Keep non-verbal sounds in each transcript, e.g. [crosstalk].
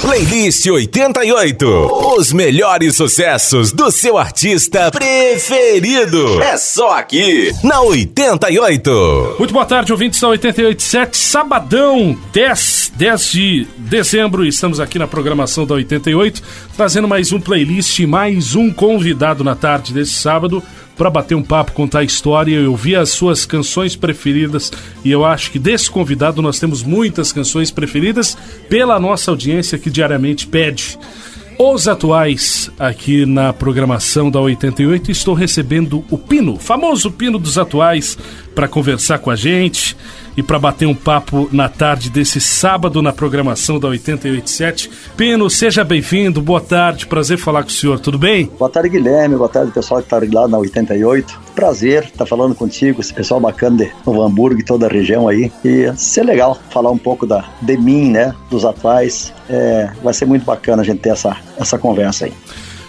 Playlist 88. Os melhores sucessos do seu artista preferido. É só aqui, na 88. Muito boa tarde, ouvintes da 887. Sabadão, 10, 10 de dezembro. Estamos aqui na programação da 88, trazendo mais um playlist, mais um convidado na tarde desse sábado para bater um papo, contar história. Eu vi as suas canções preferidas e eu acho que desse convidado nós temos muitas canções preferidas pela nossa audiência que diariamente pede. Os atuais aqui na programação da 88 estou recebendo o Pino, famoso Pino dos atuais, para conversar com a gente e para bater um papo na tarde desse sábado na programação da 887. Pino, seja bem-vindo, boa tarde, prazer falar com o senhor, tudo bem? Boa tarde, Guilherme, boa tarde, pessoal que está lá na 88. Prazer estar tá falando contigo, esse pessoal bacana de Novo Hamburgo e toda a região aí. E ser legal falar um pouco da, de mim, né, dos atuais. É, vai ser muito bacana a gente ter essa, essa conversa aí.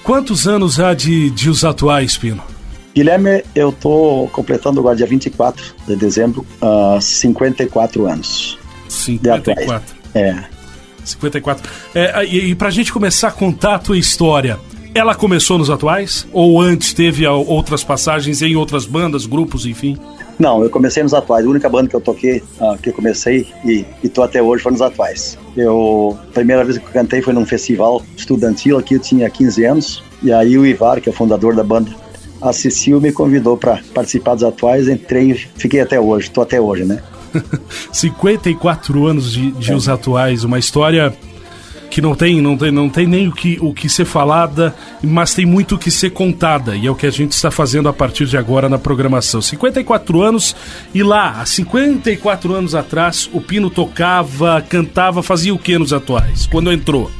Quantos anos há de, de os atuais, Pino? Guilherme, eu tô completando agora dia 24 de dezembro, uh, 54 anos. 54. É. 54. É, e, e pra gente começar a contar a tua história, ela começou nos atuais? Ou antes teve outras passagens em outras bandas, grupos, enfim? Não, eu comecei nos atuais. A única banda que eu toquei, uh, que eu comecei e, e tô até hoje, foi nos atuais. Eu, a primeira vez que eu cantei foi num festival estudantil aqui, eu tinha 15 anos. E aí o Ivar, que é o fundador da banda, a Cecil me convidou para participar dos atuais, entrei e fiquei até hoje, estou até hoje, né? [laughs] 54 anos de, de é. os atuais, uma história que não tem, não tem, não tem nem o que, o que ser falada, mas tem muito o que ser contada, e é o que a gente está fazendo a partir de agora na programação. 54 anos, e lá, há 54 anos atrás, o Pino tocava, cantava, fazia o que nos atuais, quando entrou?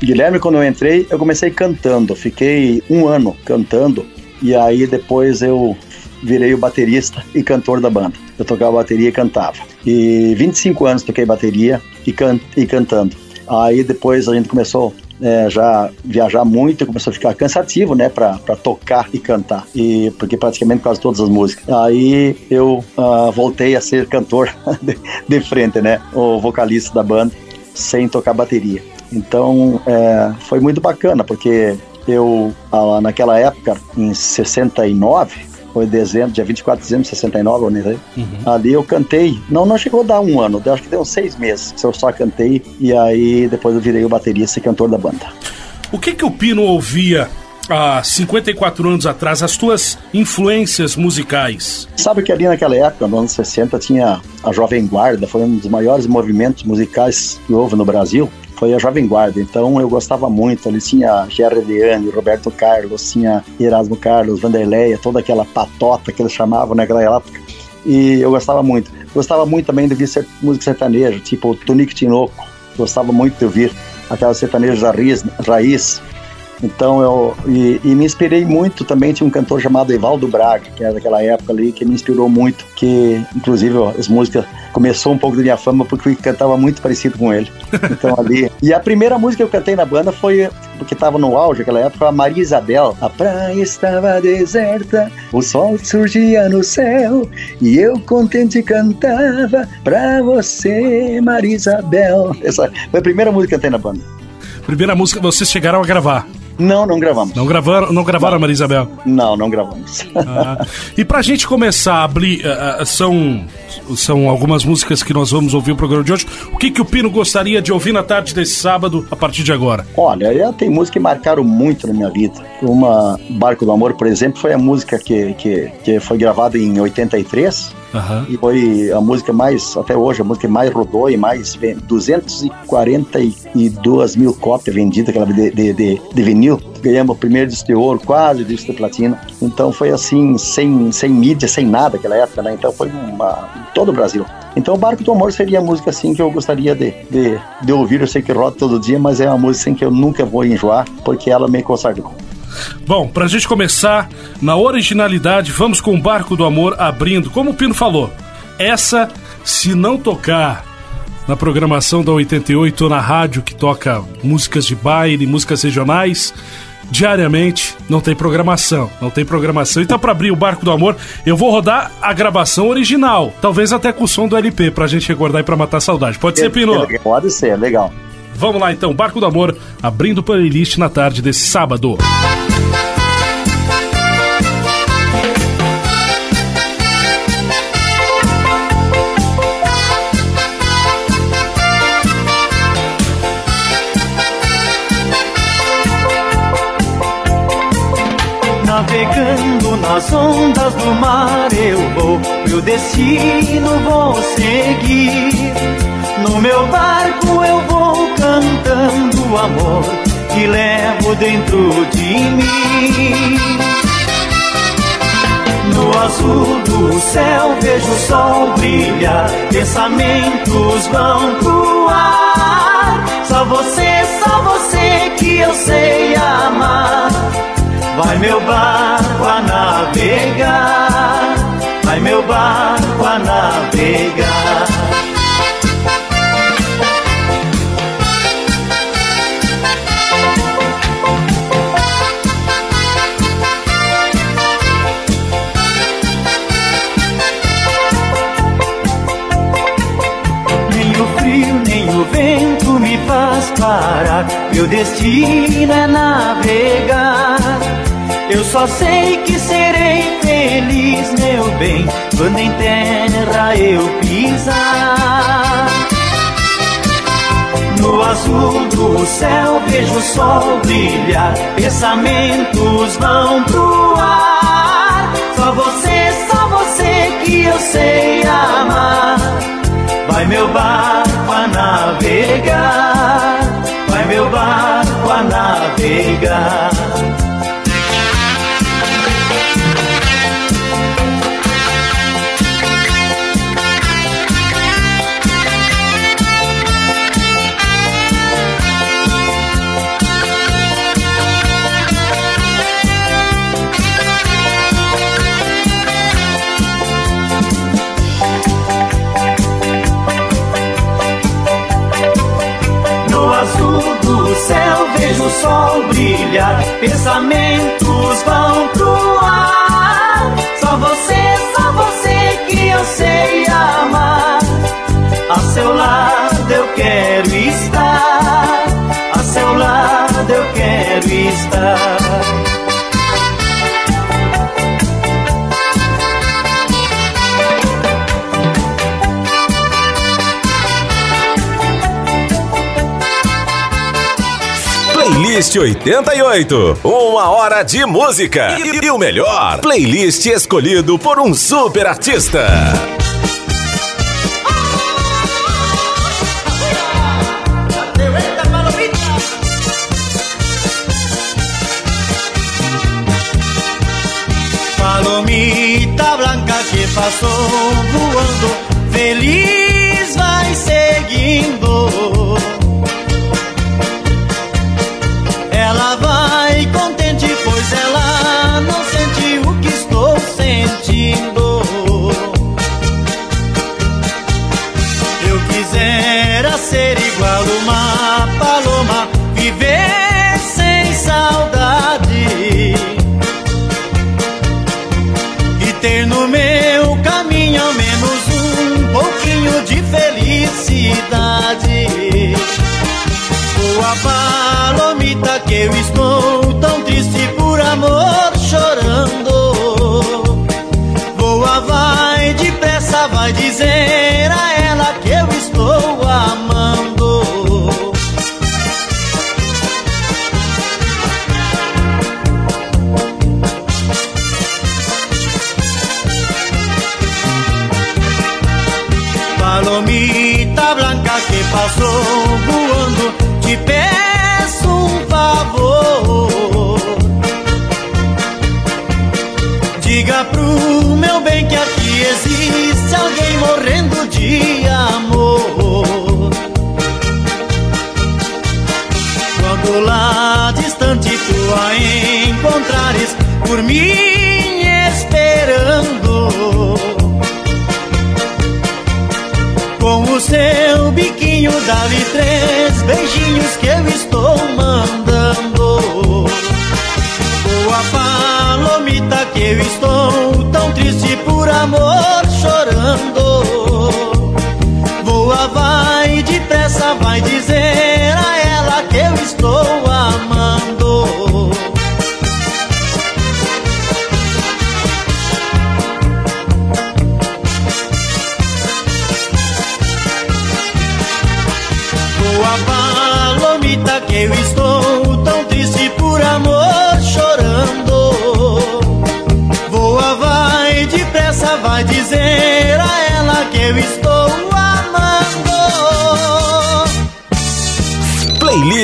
Guilherme, quando eu entrei, eu comecei cantando, fiquei um ano cantando, e aí depois eu virei o baterista e cantor da banda. Eu tocava bateria e cantava. E 25 anos toquei bateria e, can e cantando. Aí depois a gente começou é, já viajar muito, começou a ficar cansativo, né, para tocar e cantar, e porque praticamente quase todas as músicas. Aí eu uh, voltei a ser cantor [laughs] de, de, frente, né, o vocalista da banda, sem tocar bateria. Então é, foi muito bacana, porque eu, ah, naquela época, em 69, foi dezembro, dia 24 de dezembro de 69, né? Uhum. ali eu cantei, não, não chegou a dar um ano, acho que deu uns seis meses eu só cantei, e aí depois eu virei o baterista e cantor da banda. O que que o Pino ouvia há 54 anos atrás, as tuas influências musicais? Sabe que ali naquela época, nos anos 60, tinha a Jovem Guarda, foi um dos maiores movimentos musicais que houve no Brasil foi a Jovem Guarda. Então eu gostava muito. Ali tinha Gerard Deane, Roberto Carlos, tinha Erasmo Carlos, Vanderleia, toda aquela patota que eles chamavam naquela época. E eu gostava muito. Gostava muito também de ouvir música sertaneja, tipo Tonico Tinoco. Gostava muito de ouvir aquelas sertanejas raiz, raiz então eu e, e, me inspirei muito também tinha um cantor chamado Evaldo Braga, que era daquela época ali, que me inspirou muito, que inclusive as músicas começou um pouco da minha fama porque eu cantava muito parecido com ele. Então [laughs] ali. E a primeira música que eu cantei na banda foi porque estava no auge naquela época, a Maria Isabel. A praia estava deserta, o sol surgia no céu e eu contente cantava pra você, Maria Isabel. Essa foi a primeira música que eu cantei na banda. Primeira música vocês chegaram a gravar. Não, não gravamos. Não gravaram, não gravaram não. Maria Isabel? Não, não gravamos. Ah, e pra gente começar abrir, uh, são, são algumas músicas que nós vamos ouvir o programa de hoje. O que, que o Pino gostaria de ouvir na tarde desse sábado, a partir de agora? Olha, tem músicas que marcaram muito na minha vida. Uma, Barco do Amor, por exemplo, foi a música que, que, que foi gravada em 83 Uhum. E foi a música mais, até hoje, a música que mais rodou e mais 242 mil cópias vendidas aquela de, de, de, de vinil. Ganhamos o primeiro disco de ouro, quase disco de platina. Então foi assim, sem, sem mídia, sem nada aquela época, né? Então foi uma, todo o Brasil. Então o Barco do Amor seria a música assim que eu gostaria de, de, de ouvir. Eu sei que roda todo dia, mas é uma música assim, que eu nunca vou enjoar, porque ela me consagrou. Bom, pra gente começar, na originalidade, vamos com o Barco do Amor abrindo. Como o Pino falou, essa, se não tocar na programação da 88 ou na rádio que toca músicas de baile, músicas regionais, diariamente não tem programação, não tem programação. Então para abrir o Barco do Amor, eu vou rodar a gravação original, talvez até com o som do LP pra gente recordar e pra matar a saudade. Pode ser, Pino? Pode ser, legal. Vamos lá então, Barco do Amor, abrindo playlist na tarde desse sábado. Navegando nas ondas do mar eu vou, meu destino vou seguir. No meu barco eu vou cantando o amor que levo dentro de mim. No azul do céu vejo o sol brilhar, pensamentos vão pro ar. Só você, só você que eu sei amar. Vai meu barco a navegar, vai meu barco a navegar. Meu destino é navegar. Eu só sei que serei feliz, meu bem, quando em terra eu pisar. No azul do céu vejo o sol brilhar, pensamentos vão pro ar. Só você, só você que eu sei amar. Vai meu barco a navegar, meu barco a navegar. Vejo o sol brilhar, pensamentos vão pro ar. Só você, só você que eu sei amar. A seu lado eu quero estar, a seu lado eu quero estar. Playlist 88. Uma hora de música. E, e o melhor, playlist escolhido por um super artista. Palomita blanca que passou voando, eu estou David 3.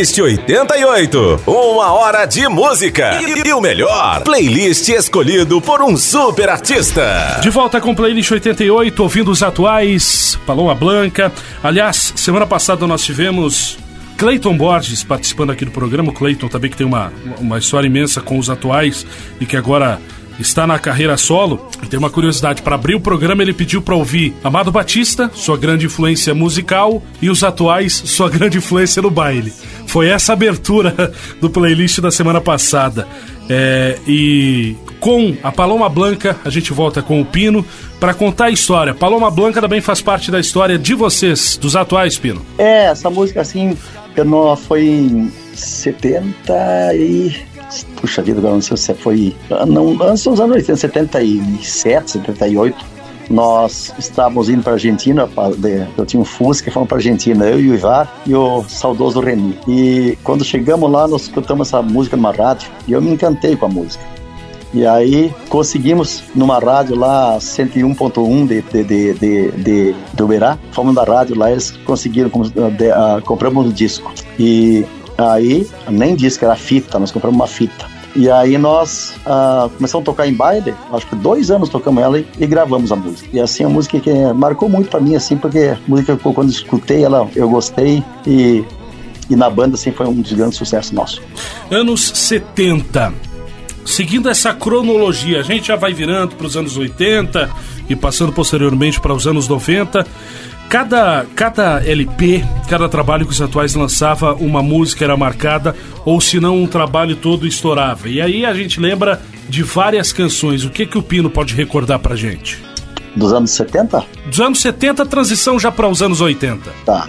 Playlist 88. Uma hora de música. E, e o melhor, playlist escolhido por um super artista. De volta com Playlist 88, ouvindo os atuais, Paloma Blanca. Aliás, semana passada nós tivemos Cleiton Borges participando aqui do programa. O Cleiton também que tem uma, uma história imensa com os atuais e que agora está na carreira solo. E tem uma curiosidade, para abrir o programa ele pediu para ouvir Amado Batista, sua grande influência musical, e os atuais, sua grande influência no baile. Foi essa abertura [laughs] do playlist da semana passada. É, e com a Paloma Blanca, a gente volta com o Pino para contar a história. Paloma Blanca também faz parte da história de vocês, dos atuais, Pino. É, essa música assim, eu não, foi em 70 e puxa vida, agora não sei se foi. Não, antes dos anos 80, 77, 78. Nós estávamos indo para a Argentina, eu tinha um Fusca, fomos para a Argentina, eu e o Ivar e o saudoso Reni. E quando chegamos lá, nós escutamos essa música numa rádio e eu me encantei com a música. E aí conseguimos numa rádio lá 101.1 de, de, de, de, de, de Uberá, fomos da rádio lá, eles conseguiram, de, uh, compramos um disco. E Aí, nem disse que era fita, nós compramos uma fita. E aí nós uh, começamos a tocar em baile, acho que dois anos tocamos ela e, e gravamos a música. E assim, a música que marcou muito para mim, assim, porque a música que quando escutei ela, eu gostei e, e na banda, assim, foi um dos grandes sucessos nossos. Anos 70. Seguindo essa cronologia, a gente já vai virando para os anos 80 e passando posteriormente para os anos 90. Cada, cada LP, cada trabalho que os atuais lançava, uma música era marcada, ou se não, um trabalho todo estourava. E aí a gente lembra de várias canções. O que, que o Pino pode recordar pra gente? Dos anos 70? Dos anos 70, transição já para os anos 80. Tá.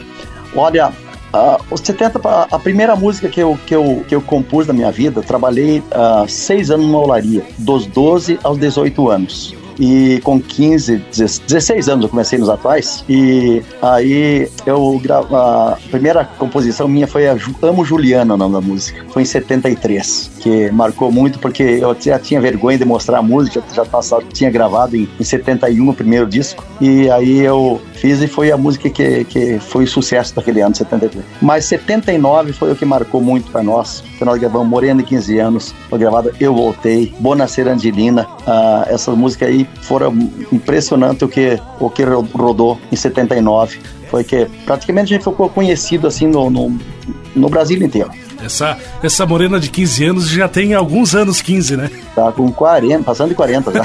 Olha, uh, os 70, a primeira música que eu, que eu, que eu compus na minha vida, trabalhei uh, seis anos numa olaria, dos 12 aos 18 anos e com 15, 16 anos eu comecei nos atuais e aí eu a primeira composição minha foi a Amo Juliana, o nome da música. Foi em 73, que marcou muito porque eu já tinha vergonha de mostrar a música, já, já tinha gravado em, em 71 o primeiro disco e aí eu fiz e foi a música que, que foi o sucesso daquele ano, 73. Mas 79 foi o que marcou muito para nós, que nós gravamos Morena de 15 anos, foi gravada Eu Voltei, Bonacer Angelina, uh, música aí foram impressionante o que, o que rodou em 79. Foi que praticamente a gente ficou conhecido assim no, no, no Brasil inteiro. Essa, essa morena de 15 anos já tem alguns anos 15, né? Tá com 40, passando de 40 já.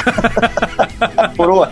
[laughs] coroa.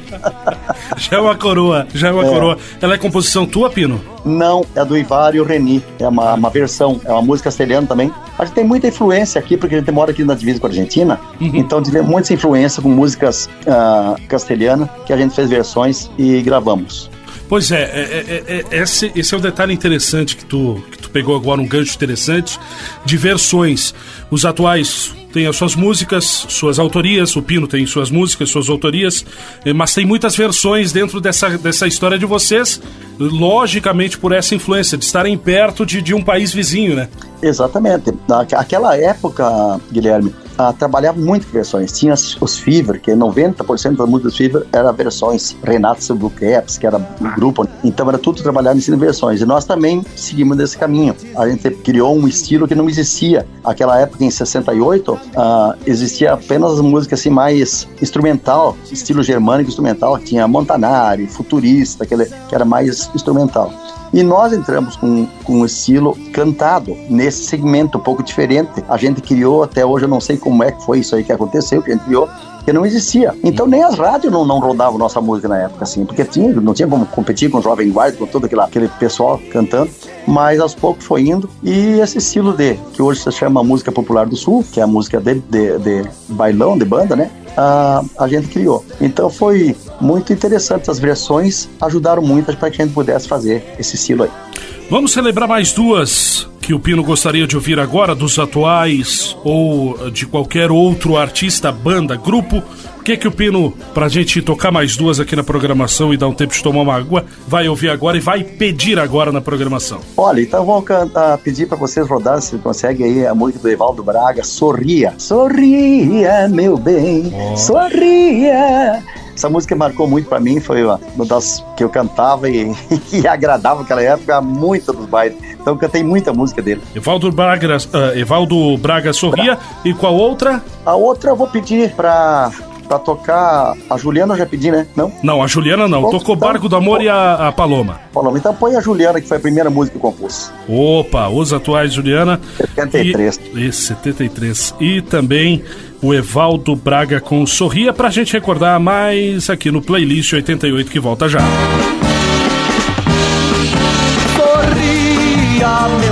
[laughs] Já é uma coroa, já é uma é. coroa. Ela é composição tua, Pino? Não, é do Ivar e o Reni. É uma, uma versão, é uma música castelhana também. A gente tem muita influência aqui, porque a gente mora aqui na divisa com a Argentina. Uhum. Então, tem muita influência com músicas uh, castelhanas, que a gente fez versões e gravamos. Pois é, é, é, é, esse, esse é um detalhe interessante que tu, que tu pegou agora, um gancho interessante de versões. Os atuais têm as suas músicas, suas autorias, o Pino tem suas músicas, suas autorias, eh, mas tem muitas versões dentro dessa, dessa história de vocês, logicamente por essa influência de estarem perto de, de um país vizinho, né? Exatamente. Naquela época, Guilherme, ah, trabalhava muito com versões. Tinha os Fever, que 90% das músicas Fever era versões. Renato Silbuqueps, que era grupo. Então era tudo trabalhado em versões. E nós também seguimos desse caminho. A gente criou um estilo que não existia. Aquela época, em 68, ah, existia apenas música assim mais instrumental, estilo germânico instrumental. Tinha Montanari, Futurista, que era mais instrumental. E nós entramos com, com um estilo cantado nesse segmento um pouco diferente. A gente criou, até hoje eu não sei como é que foi isso aí que aconteceu, que a gente criou, que não existia. Então nem as rádios não, não rodavam nossa música na época, assim, porque tinha, não tinha como competir com o Jovem Guarda, com todo aquele, aquele pessoal cantando, mas aos poucos foi indo. E esse estilo de, que hoje se chama música popular do Sul, que é a música de, de, de bailão, de banda, né? A, a gente criou. Então foi muito interessante. As versões ajudaram muito para que a gente pudesse fazer esse estilo aí. Vamos celebrar mais duas que o Pino gostaria de ouvir agora, dos atuais ou de qualquer outro artista, banda, grupo que que o Pino, pra gente tocar mais duas aqui na programação e dar um tempo de tomar uma água, vai ouvir agora e vai pedir agora na programação? Olha, então vou cantar, pedir para vocês rodar, se consegue aí a música do Evaldo Braga, Sorria. Sorria, meu bem, oh. sorria. Essa música marcou muito para mim, foi uma das que eu cantava e, [laughs] e agradava naquela época muito dos bailes. Então cantei muita música dele. Evaldo Braga, uh, Evaldo Braga Sorria. Bra e qual outra? A outra eu vou pedir para pra tocar. A Juliana eu já pedi, né? Não? Não, a Juliana não. Bom, Tocou então, Barco do Amor bom. e a, a, Paloma. Paloma. Então põe a Juliana, que foi a primeira música que eu compus. Opa, os atuais, Juliana. 73. E, 73. E também o Evaldo Braga com Sorria pra gente recordar mais aqui no playlist 88 que volta já. Sorria, meu bem.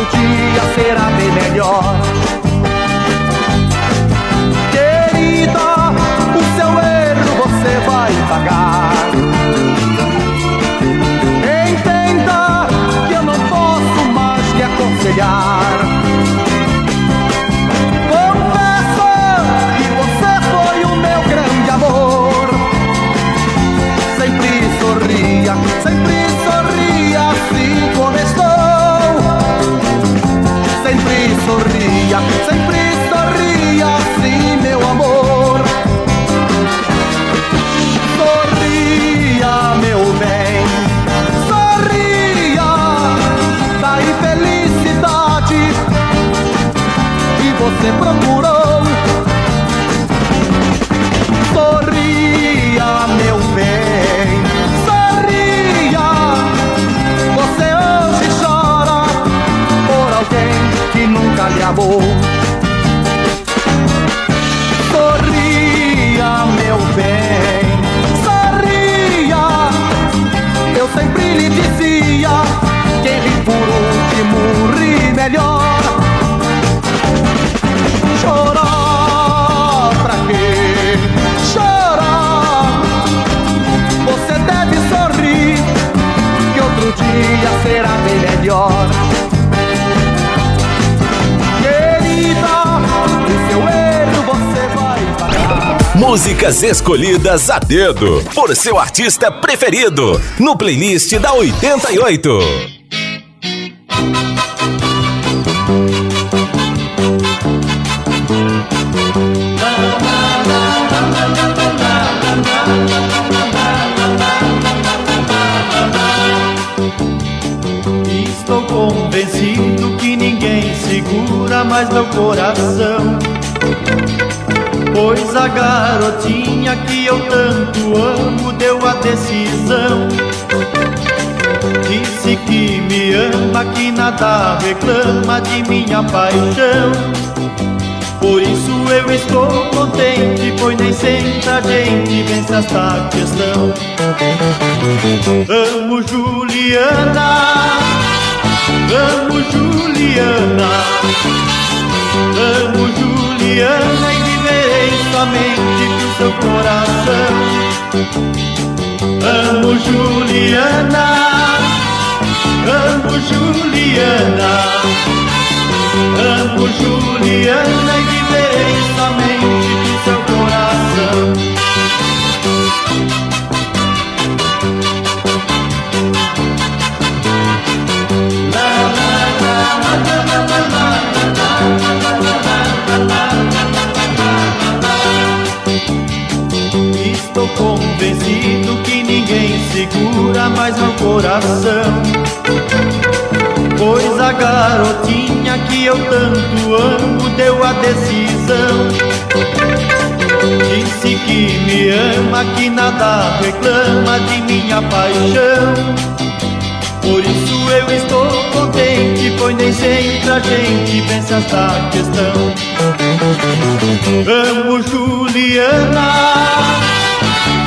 Outro dia será bem melhor. Que você Músicas escolhidas a dedo por seu artista preferido no playlist da 88. Estou convencido que ninguém segura mais meu coração. Pois a garotinha que eu tanto amo deu a decisão. Disse que me ama, que nada reclama de minha paixão. Por isso eu estou contente, pois nem sempre a gente vence esta questão. Amo Juliana, amo Juliana, amo Juliana e somente pro seu coração. Amo Juliana, amo Juliana, amo Juliana e viverei somente segura mais meu coração. Pois a garotinha que eu tanto amo deu a decisão. Disse que me ama, que nada reclama de minha paixão. Por isso eu estou contente, pois nem sempre a gente pensa esta questão. Amo Juliana,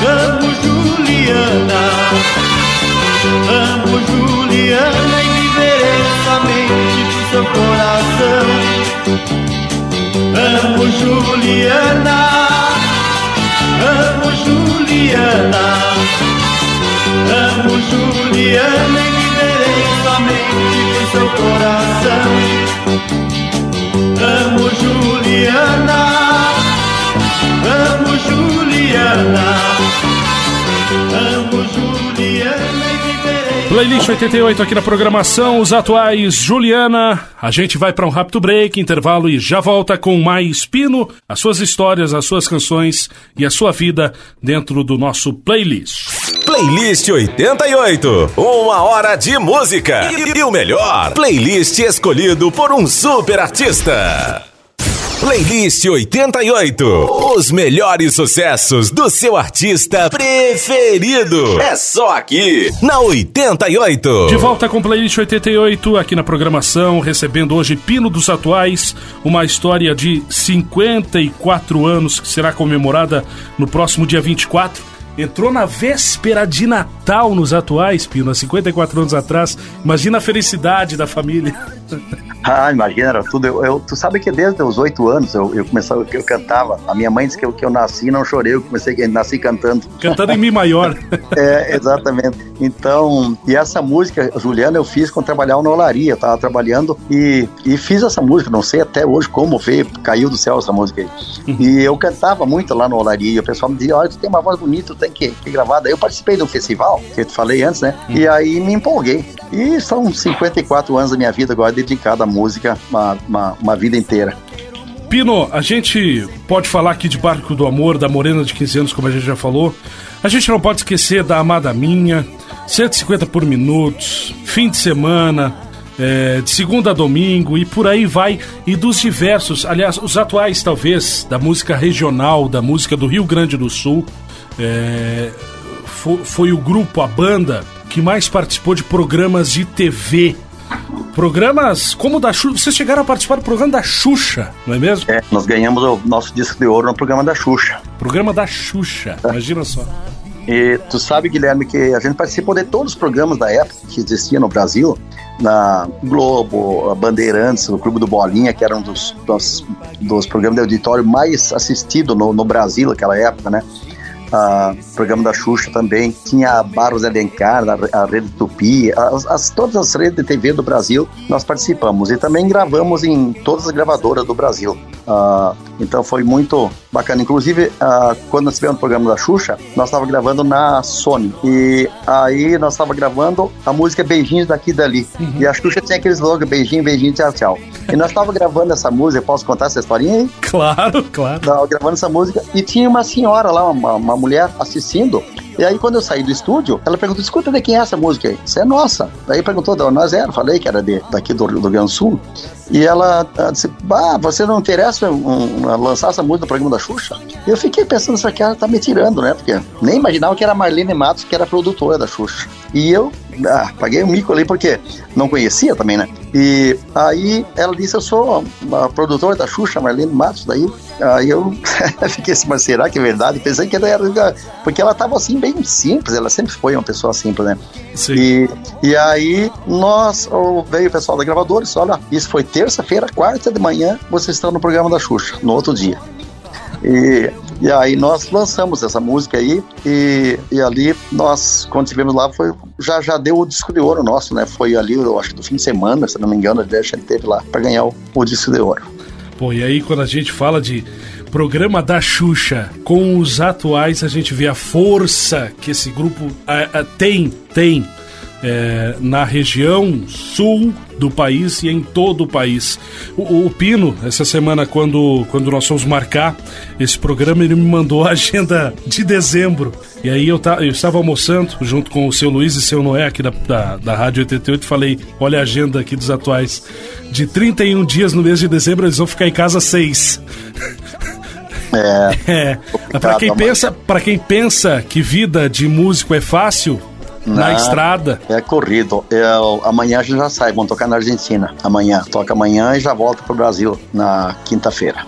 amo Juliana, amo Juliana e viverei somente do seu coração. Amo Juliana, amo Juliana, amo Juliana e viverei somente do seu coração. Amo Juliana, Playlist 88 aqui na programação, os atuais Juliana. A gente vai para um rápido break, intervalo e já volta com mais Pino, as suas histórias, as suas canções e a sua vida dentro do nosso playlist. Playlist 88. Uma hora de música. E, e o melhor, playlist escolhido por um super artista. Playlist 88. Os melhores sucessos do seu artista preferido. É só aqui, na 88. De volta com Playlist 88 aqui na programação, recebendo hoje Pino dos Atuais, uma história de 54 anos que será comemorada no próximo dia 24. Entrou na véspera de Natal nos atuais, Pino, há 54 anos atrás. Imagina a felicidade da família. [laughs] Ah, imagina, era tudo. Eu, eu- tu sabe que desde os oito anos eu, eu comecei, eu cantava. A minha mãe disse que eu, que eu nasci e não chorei, eu comecei eu nasci cantando. Cantando em Mi maior. [laughs] É, exatamente. Então, e essa música, Juliana, eu fiz quando trabalhava na olaria. Eu tava trabalhando e, e fiz essa música. Não sei até hoje como veio, caiu do céu essa música aí. E eu cantava muito lá na olaria. E o pessoal me dizia: Olha, tu tem uma voz bonita, tem que, que gravar. Daí eu participei um festival, que eu te falei antes, né? E aí me empolguei. E são 54 anos da minha vida agora dedicada à música, uma, uma, uma vida inteira. Pino, a gente pode falar aqui de Barco do Amor, da Morena de 15 anos, como a gente já falou. A gente não pode esquecer da Amada Minha, 150 por minutos, fim de semana, é, de segunda a domingo e por aí vai. E dos diversos, aliás, os atuais talvez, da música regional, da música do Rio Grande do Sul. É, fo- foi o grupo, a banda, que mais participou de programas de TV. Programas como o da Xuxa. Vocês chegaram a participar do programa da Xuxa, não é mesmo? É, nós ganhamos o nosso disco de ouro no programa da Xuxa. Programa da Xuxa, imagina só. E tu sabe, Guilherme, que a gente participou de todos os programas da época que existia no Brasil, na Globo, a Bandeirantes, o Clube do Bolinha, que era um dos, dos, dos programas de auditório mais assistido no, no Brasil naquela época, né? Ah, programa da Xuxa também, tinha a Barros Elencar, a, a Rede Tupi, as, as- todas as redes de TV do Brasil nós participamos e também gravamos em todas as gravadoras do Brasil. Ah, então foi muito bacana. Inclusive, ah, quando nós tivemos o programa da Xuxa, nós estávamos gravando na Sony. E aí nós estávamos gravando a música Beijinhos daqui e dali. E a Xuxa tinha aquele slogan beijinho, beijinho, tchau, tchau. E nós estávamos gravando essa música, posso contar essa historinha aí? Claro, claro. Tava gravando essa música e tinha uma senhora lá, uma, uma mulher assistindo. E aí, quando eu saí do estúdio, ela perguntou: escuta, de quem é essa música aí? Isso é nossa. Daí perguntou, de onde nós era. Falei que era de, daqui do, do Rio Grande do Sul. E ela, ela disse: Bah, você não interessa um, um, lançar essa música no programa da Xuxa? Eu fiquei pensando, essa cara tá me tirando, né? Porque nem imaginava que era a Marlene Matos, que era a produtora da Xuxa. E eu ah, paguei um mico ali, porque não conhecia também, né? E aí ela disse: Eu sou a produtora da Xuxa, Marlene Matos. Daí aí eu [laughs] fiquei assim, mas será que é verdade? Pensei que ela era. Porque ela tava assim, bem simples, ela sempre foi uma pessoa simples, né? Sim. E, e aí nós, veio o pessoal da gravadora e disse: Olha, isso foi terça-feira, quarta de manhã, vocês estão no programa da Xuxa, no outro dia. E, e aí nós lançamos essa música aí e, e ali nós, quando estivemos lá, foi, já, já deu o disco de ouro nosso, né? Foi ali, eu acho que do fim de semana, se não me engano, a gente teve lá para ganhar o, o disco de ouro. Pô, e aí quando a gente fala de programa da Xuxa com os atuais, a gente vê a força que esse grupo ah, ah, tem, tem. É, na região sul do país e em todo o país. O, o, Pino, essa semana, quando, quando nós fomos marcar esse programa, ele me mandou a agenda de dezembro. E aí eu, ta, eu estava almoçando junto com o seu Luiz e seu Noé aqui da, da, da Rádio 88 e falei: olha a agenda aqui dos atuais. De 31 dias no mês de dezembro, eles vão ficar em casa seis. É. [laughs] é. Para quem pensa, para quem pensa que vida de músico é fácil, na estrada. É corrido. Eu, amanhã a gente já sai, vamos tocar na Argentina. Amanhã. Toca amanhã e já volta pro Brasil na quinta-feira.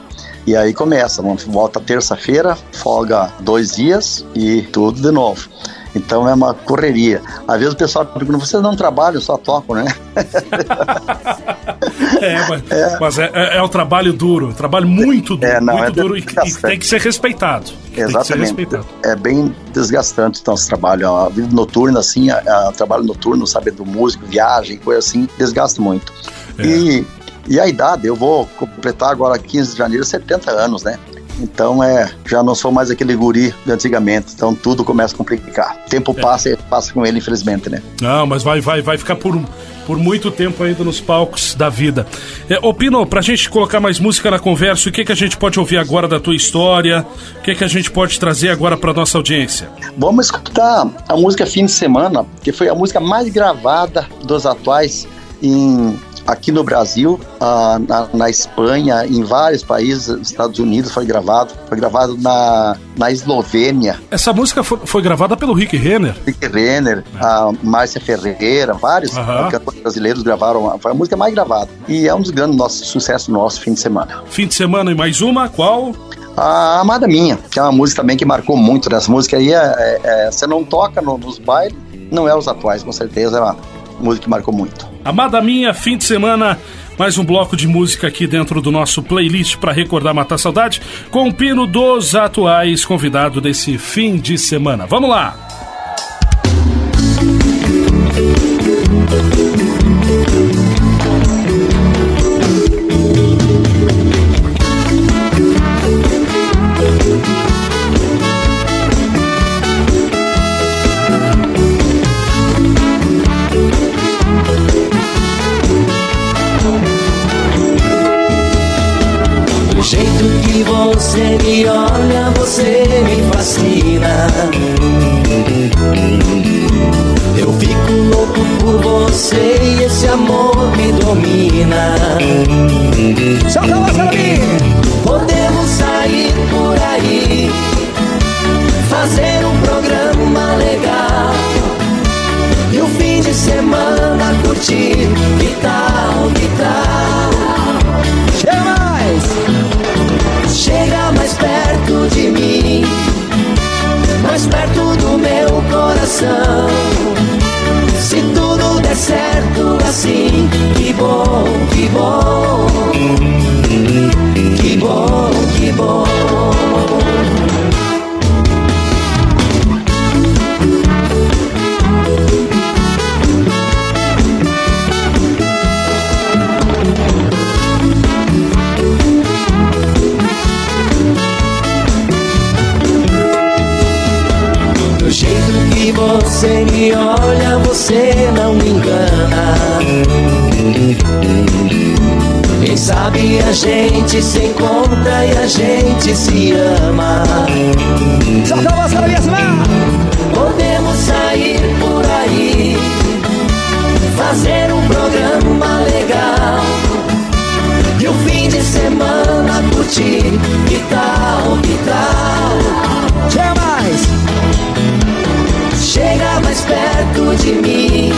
E aí começa, volta terça-feira, folga dois dias e tudo de novo. Então é uma correria. Às vezes o pessoal pergunta, vocês não trabalham, só tocam, né? [laughs] é, mas, é. mas é, é, é, o trabalho duro, trabalho muito duro, é, não, muito é duro e, e, tem que ser respeitado. Exatamente. Ser respeitado. É bem desgastante o nosso trabalho. A vida noturna, assim, o trabalho noturno, sabe, do músico, viagem, coisa assim, desgasta muito. É. E e a idade, eu vou completar agora 15 de janeiro 70 anos, né? Então é, já não sou mais aquele guri de antigamente, então tudo começa a complicar. O tempo é. passa e passa com ele, infelizmente, né? Não, mas vai, vai, vai ficar por, por muito tempo ainda nos palcos da vida. É, ô Pino, pra gente colocar mais música na conversa, o que, que a gente pode ouvir agora da tua história? O que, que a gente pode trazer agora pra nossa audiência? Vamos escutar a música Fim de Semana, que foi a música mais gravada dos atuais em aqui no Brasil, uh, na, na, Espanha, em vários países, Estados Unidos foi gravado, foi gravado na, na Eslovênia. Essa música foi, foi gravada pelo Rick Renner. Rick Renner, é. a Márcia Ferreira, vários cantores brasileiros gravaram, foi a música mais gravada. E é um dos grandes nossos sucessos nosso fim de semana. Fim de semana e mais uma, qual? A Amada Minha, que é uma música também que marcou muito. Essa música aí, é, é, é você não toca no, nos bailes, não é os atuais, com certeza, é uma música que marcou muito. Amada minha, fim de semana, mais um bloco de música aqui dentro do nosso playlist para recordar matar saudade, com o pino dos atuais convidado desse fim de semana. Vamos lá! Sabe a gente se encontra e a gente se ama. Podemos sair por aí, fazer um programa legal. E o fim de semana curtir, que tal, que tal? Chama mais! Chega mais perto de mim,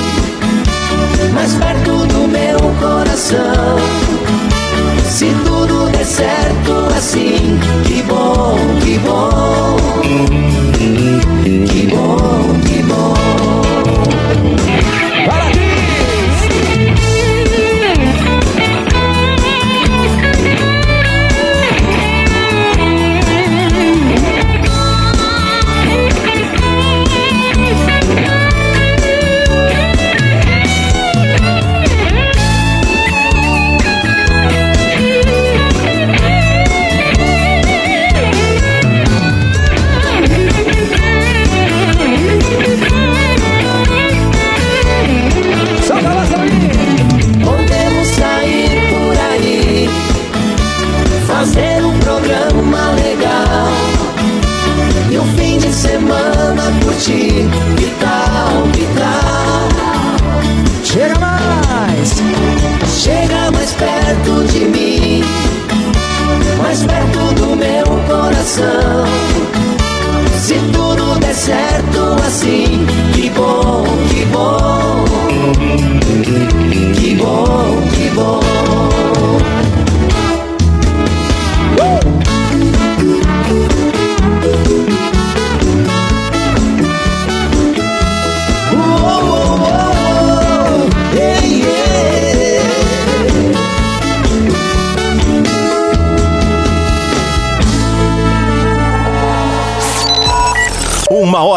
mais perto do meu coração. Se tudo der certo assim, que bom, que bom, que bom, que bom.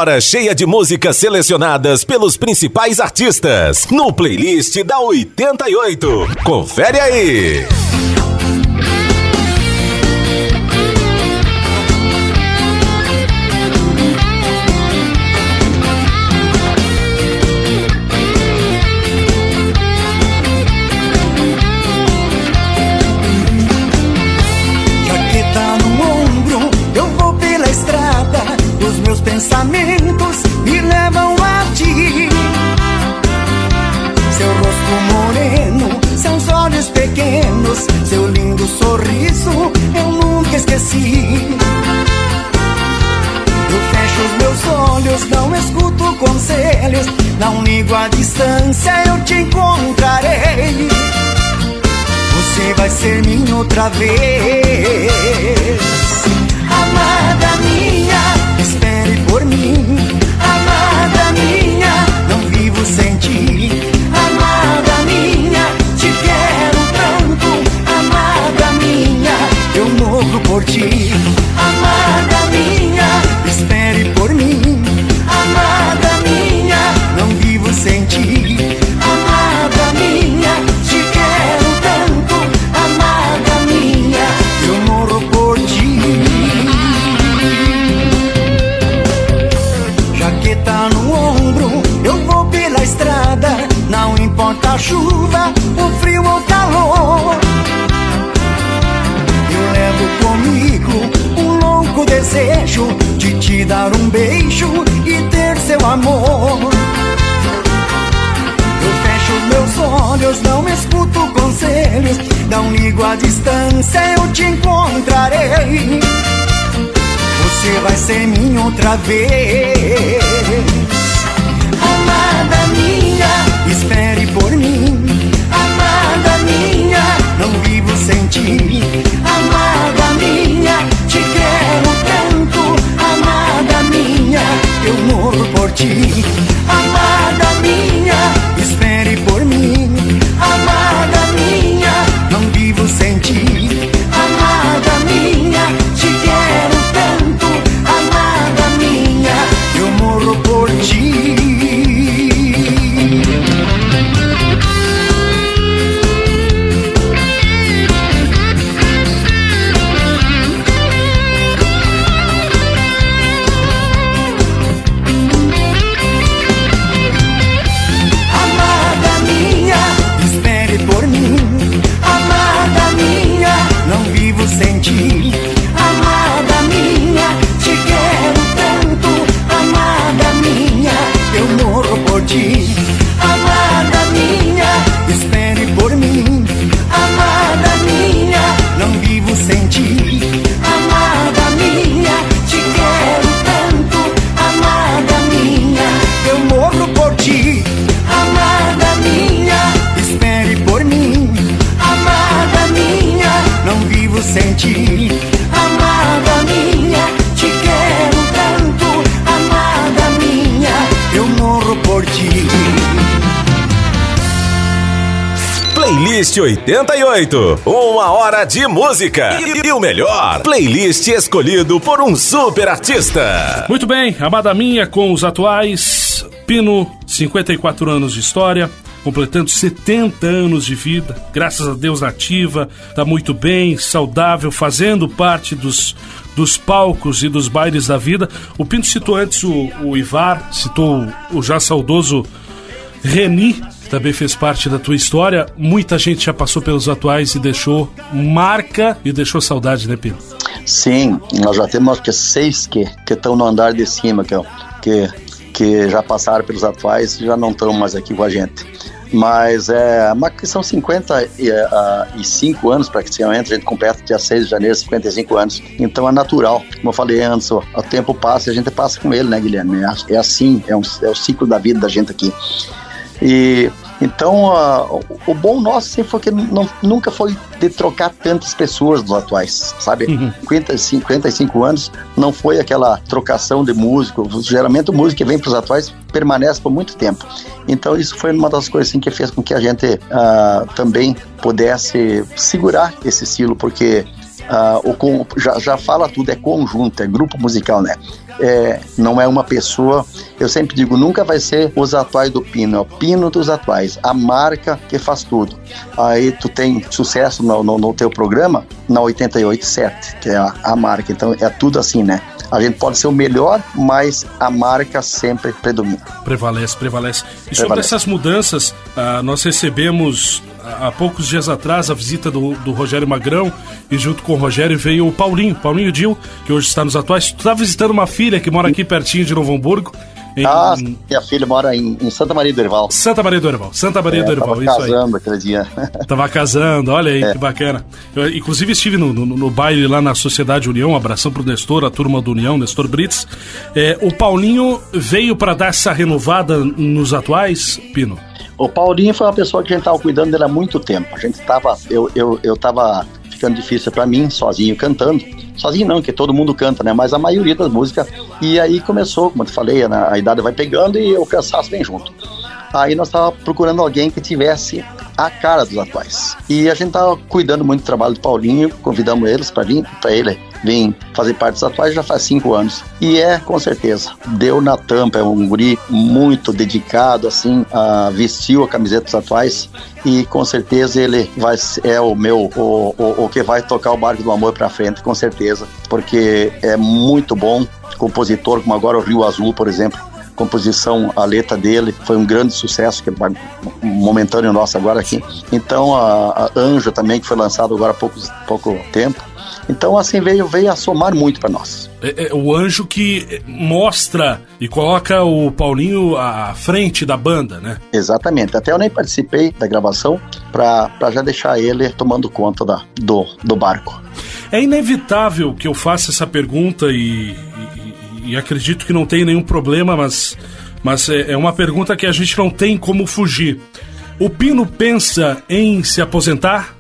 Hora cheia de músicas selecionadas pelos principais artistas no playlist da 88. Confere aí. Conselhos, não ligo a distância, eu te encontrarei. Você vai ser minha outra vez, amada minha espere por mim. Amada minha, não vivo sem ti. Amada minha, te quero tanto. Amada minha, eu morro por ti. Amada minha, chuva, o frio ou calor. Eu levo comigo um louco desejo de te dar um beijo e ter seu amor. Eu fecho meus olhos, não escuto conselhos. Não ligo a distância, eu te encontrarei. Você vai ser minha outra vez. Espere por mim. Playlist 88. Uma hora de música. E, e o melhor, playlist escolhido por um super artista. Muito bem, amada minha, com os atuais. Pino, 54 anos de história, completando 70 anos de vida. Graças a Deus nativa, tá muito bem, saudável, fazendo parte dos, dos palcos e dos bailes da vida. O Pinto citou antes o, o Ivar, citou o já saudoso Reni, também fez parte da tua história. Muita gente já passou pelos atuais e deixou marca e deixou saudade, né, Pino? Sim, nós já temos que seis que estão no andar de cima, que, que, que já passaram pelos atuais e já não estão mais aqui com a gente. Mas é são 55 anos para que a gente completa dia 6 de janeiro, 55 anos. Então é natural. Como eu falei antes, o tempo passa e a gente passa com ele, né, Guilherme? É, é assim, é, um, é o ciclo da vida da gente aqui. E então, uh, o bom nosso sempre foi que não, nunca foi de trocar tantas pessoas dos atuais, sabe? Uhum. 50, 55 anos não foi aquela trocação de músico. Geralmente o músico que vem para os atuais permanece por muito tempo. Então, isso foi uma das coisas assim, que fez com que a gente uh, também pudesse segurar esse estilo, porque Uh, o, já, já fala tudo, é conjunto, é grupo musical, né? É, não é uma pessoa. Eu sempre digo, nunca vai ser os atuais do Pino, é o Pino dos atuais, a marca que faz tudo. Aí tu tem sucesso no, no, no teu programa na 887, que é a, a marca. Então é tudo assim, né? A gente pode ser o melhor, mas a marca sempre predomina. Prevalece, prevalece. E prevalece. sobre essas mudanças, uh, nós recebemos há poucos dias atrás a visita do, do Rogério Magrão e junto com o Rogério veio o Paulinho, Paulinho Dil, que hoje está nos atuais. Tu está visitando uma filha que mora aqui pertinho de Novo Hamburgo. Em... Ah, minha filha mora em, em, Santa Maria do Herval. Santa Maria do Herval, Santa Maria é, do Herval, isso aí. casando aquele dia. [laughs] Tava casando, olha aí, é. que bacana. Eu, inclusive estive no, no, no, baile lá na Sociedade União, um abração pro Nestor, a turma do União, Nestor Brits. É, o Paulinho veio para dar essa renovada nos atuais, Pino? O Paulinho foi uma pessoa que a gente estava cuidando dele há muito tempo. A gente estava, eu, eu, eu tava ficando difícil para mim, sozinho cantando. Sozinho não, que todo mundo canta, né? Mas a maioria das músicas. E aí começou, como eu te falei, a, a idade vai pegando e o cansaço vem junto. Aí nós estávamos procurando alguém que tivesse a cara dos atuais. E a gente estava cuidando muito do trabalho do Paulinho, convidamos eles para vir, para ele vem fazer parte dos atuais já faz cinco anos. E é, com certeza, deu na tampa, é um guri muito dedicado, assim, a, vestiu a camiseta dos atuais e com certeza ele vai é o meu, o, o, o que vai tocar o barco do amor para frente, com certeza, porque é muito bom compositor, como agora o Rio Azul, por exemplo, composição, a letra dele foi um grande sucesso, que é momentâneo nosso agora aqui. Então a, a Anjo também, que foi lançado agora há pouco, pouco tempo, então, assim, veio, veio a somar muito para nós. É, é, o anjo que mostra e coloca o Paulinho à frente da banda, né? Exatamente. Até eu nem participei da gravação para já deixar ele tomando conta da, do, do barco. É inevitável que eu faça essa pergunta e, e, e acredito que não tem nenhum problema, mas, mas é, é uma pergunta que a gente não tem como fugir. O Pino pensa em se aposentar?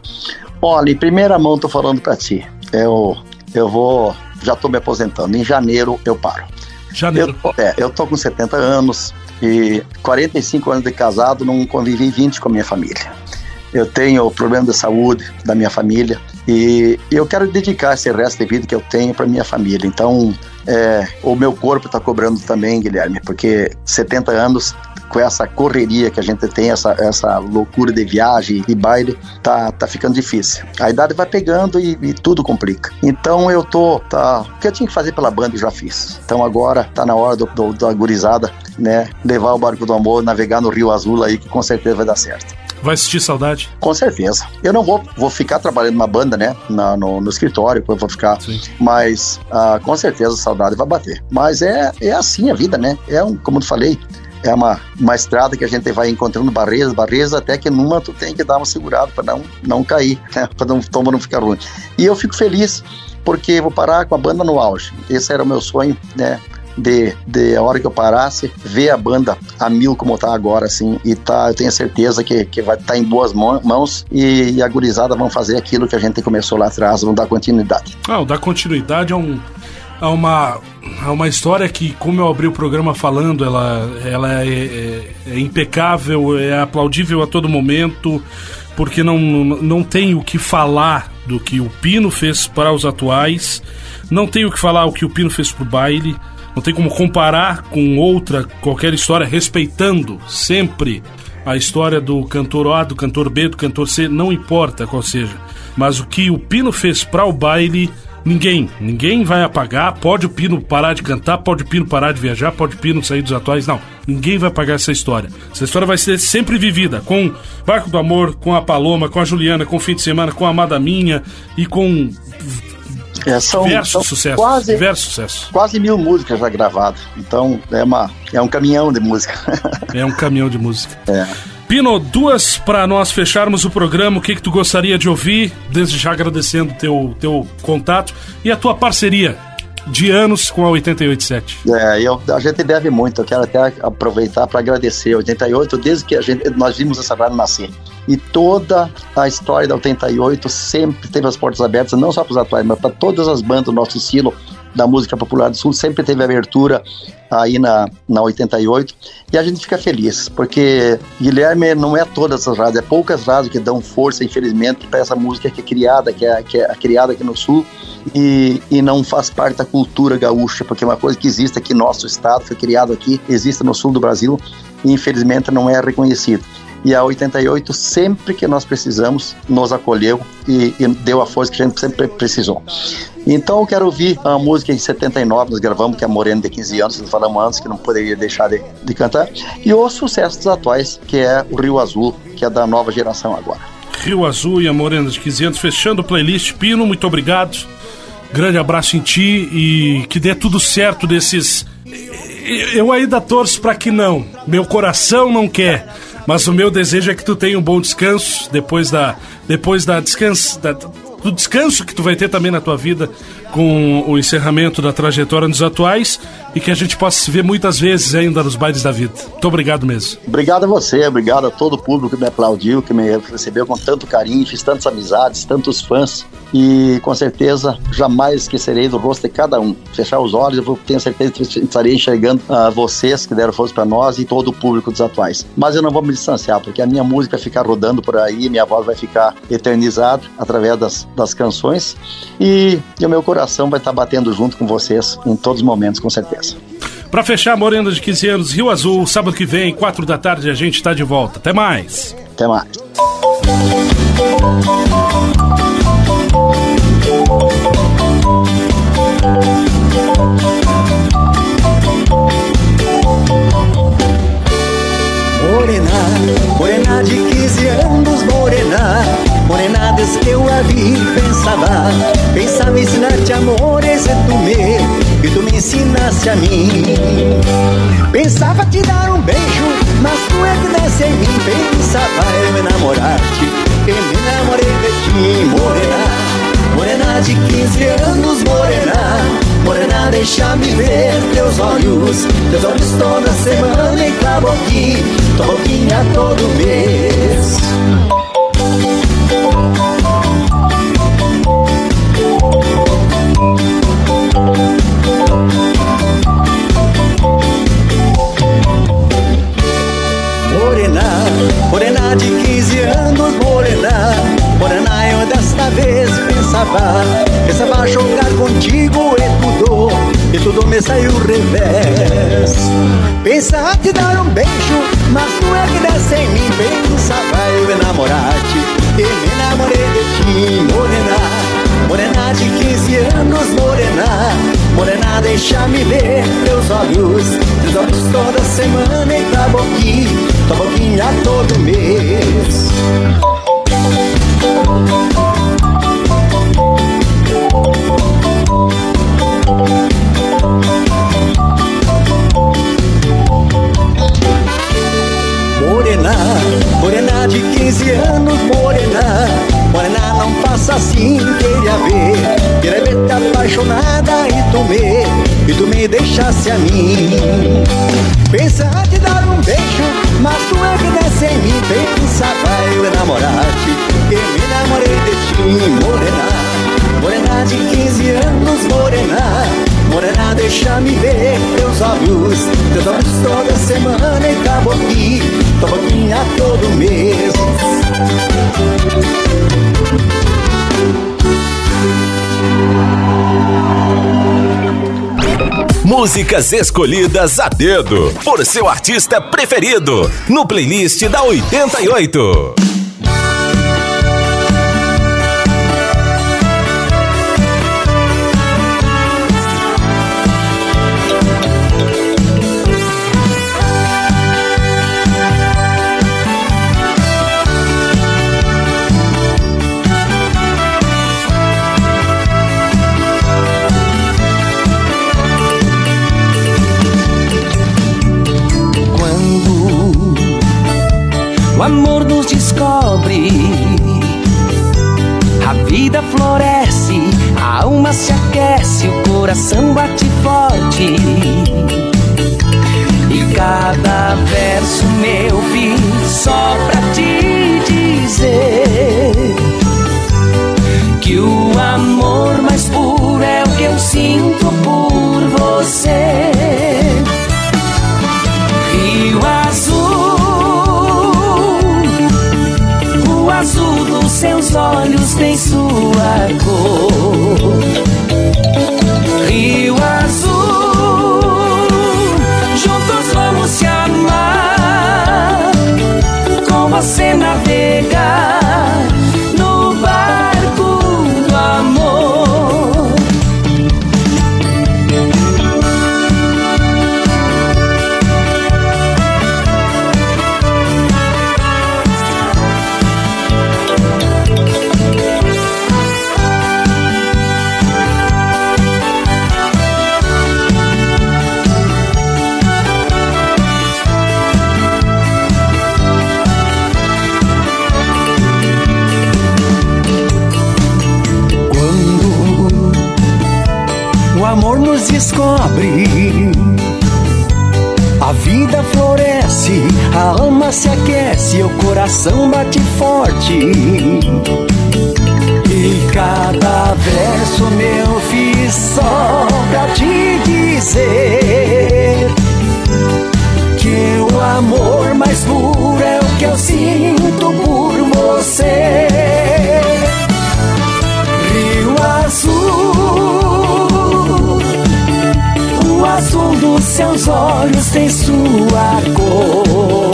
Olha, em primeira mão tô falando para ti eu, eu vou, já estou me aposentando. Em janeiro eu paro. Janeiro. Eu, é, eu tô com 70 anos e 45 anos de casado, não convivi 20 com a minha família. Eu tenho problema de saúde da minha família e eu quero dedicar esse resto de vida que eu tenho para minha família. Então, é, o meu corpo está cobrando também, Guilherme, porque 70 anos com essa correria que a gente tem, essa, essa loucura de viagem e baile, tá, tá ficando difícil. A idade vai pegando e, e tudo complica. Então eu tô, tá, o que eu tinha que fazer pela banda eu já fiz. Então agora tá na hora do, do, da gurizada, né, levar o barco do amor, navegar no Rio Azul aí, que com certeza vai dar certo. Vai sentir saudade? Com certeza. Eu não vou, vou ficar trabalhando numa banda, né? Na, no, no escritório, eu vou ficar. Sim. Mas uh, com certeza a saudade vai bater. Mas é, é assim a vida, né? É um, como eu falei, é uma, uma estrada que a gente vai encontrando barreiras, barreiras, até que numa tu tem que dar uma segurada para não, não cair, [laughs] né? para não toma não ficar ruim. E eu fico feliz porque vou parar com a banda no auge. Esse era o meu sonho, né? De, de a hora que eu parasse, ver a banda a mil como tá agora, assim, e tá, eu tenho certeza que, que vai estar tá em boas mãos e, e a gurizada vão fazer aquilo que a gente começou lá atrás, vão dar continuidade. Ah, o dar continuidade é um, é uma, é uma história que, como eu abri o programa falando, ela, ela é, é, é impecável, é aplaudível a todo momento, porque não, não tem o que falar do que o Pino fez para os atuais, não tem o que falar o que o Pino fez para o baile, não tem como comparar com outra, qualquer história, respeitando sempre a história do cantor A, do cantor B, do cantor C, não importa qual seja. Mas o que o Pino fez para o baile Ninguém, ninguém vai apagar. Pode o Pino parar de cantar, pode o Pino parar de viajar, pode o Pino sair dos atuais. Não, ninguém vai apagar essa história. Essa história vai ser sempre vivida com Barco do Amor, com a Paloma, com a Juliana, com o Fim de Semana, com a Amada Minha e com é, são, diversos sucessos. Quase, diversos sucessos. Quase mil músicas já gravadas. Então é, uma, é um caminhão de música. é um caminhão de música. É. Pino, duas para nós fecharmos o programa. O que, que tu gostaria de ouvir? Desde já agradecendo teu teu contato e a tua parceria de anos com a 887. É, eu, a gente deve muito. Eu quero até aproveitar para agradecer. 88, desde que a gente, nós vimos essa rádio nascer. E toda a história da 88 sempre teve as portas abertas, não só para os atuais, mas para todas as bandas do nosso estilo da música popular do Sul, sempre teve abertura aí na, na 88 e a gente fica feliz, porque Guilherme não é todas as rádios, é poucas rádios que dão força, infelizmente, para essa música que é criada, que é, que é criada aqui no Sul e, e não faz parte da cultura gaúcha, porque é uma coisa que existe aqui no nosso estado, foi criado aqui, existe no sul do Brasil e infelizmente não é reconhecido e a 88 sempre que nós precisamos nos acolheu e, e, deu a força que a gente sempre precisou. Então eu quero ouvir a música em 79 nós gravamos que é Moreno de 15 anos, nós falamos antes que não poderia deixar de, de cantar e os sucessos atuais que é o Rio Azul que é da nova geração agora. Rio Azul e a Morena de 15 anos fechando o playlist Pino, muito obrigado. Grande abraço em ti e que dê tudo certo desses. Eu ainda torço para que não. Meu coração não quer. Mas o meu desejo é que tu tenha um bom descanso depois da depois da descanso da, do descanso que tu vai ter também na tua vida com o encerramento da trajetória nos atuais e que a gente possa se ver muitas vezes ainda nos bailes da vida. Muito obrigado mesmo. Obrigado a você, obrigado a todo o público que me aplaudiu, que me recebeu com tanto carinho, fiz tantas amizades, tantos fãs e com certeza jamais esquecerei do rosto de cada um. Fechar os olhos, eu tenho certeza que estarei enxergando uh, vocês que deram força para nós e todo o público dos atuais. Mas eu não vou me distanciar, porque a minha música vai ficar rodando por aí, minha voz vai ficar eternizada através das, das canções e o meu coração vai estar batendo junto com vocês em todos os momentos, com certeza. Para fechar, Morena de 15 anos, Rio Azul, sábado que vem, 4 da tarde, a gente está de volta. Até mais. Até mais. Morena, morena de 15 anos, morena Morena, desde que eu a vi, pensava Pensava ensinar-te amores e tu me e tu me ensinaste a mim. Pensava te dar um beijo, mas tu é que desce em mim. Pensava eu enamorar-te, e me enamorei de ti, morena. Morena de 15 anos, morena. Morena, deixa-me ver teus olhos, teus olhos toda semana e tua boquinha, tua todo mês. Morena de 15 anos, morena Morena, eu desta vez pensava Pensava jogar contigo e tudo E tudo me saiu revés. Pensava te dar um beijo Mas tu é que desce em mim. Pensava eu enamorar-te E me enamorei de ti, morena. Morena de 15 anos, morena. Morena, deixa-me ver teus olhos. Teus olhos toda semana e tua boquinha Tua boquinha todo mês Morena, morena de 15 anos, morena. Morena, não faça assim, queria ver. Queria ver te apaixonada e tu E tu me deixasse a mim. Pensa te dar um beijo Mas tu é que desce em mim Pensava eu enamorar-te E me namorei de ti, morena. Morena de 15 anos, morena. Morena, deixa-me ver teus olhos. Teus olhos toda semana e tua boquinha Tua boquinha todo mês. Músicas escolhidas a dedo por seu artista preferido no playlist da 88. Descobre. A vida floresce, a alma se aquece, o coração bate forte. E cada verso meu fiz só pra tem sua cor. Descobre, a vida floresce, a alma se aquece, o coração bate forte. E cada verso meu fiz só pra te dizer que o amor mais puro é o que eu sinto por você. seus olhos têm sua cor.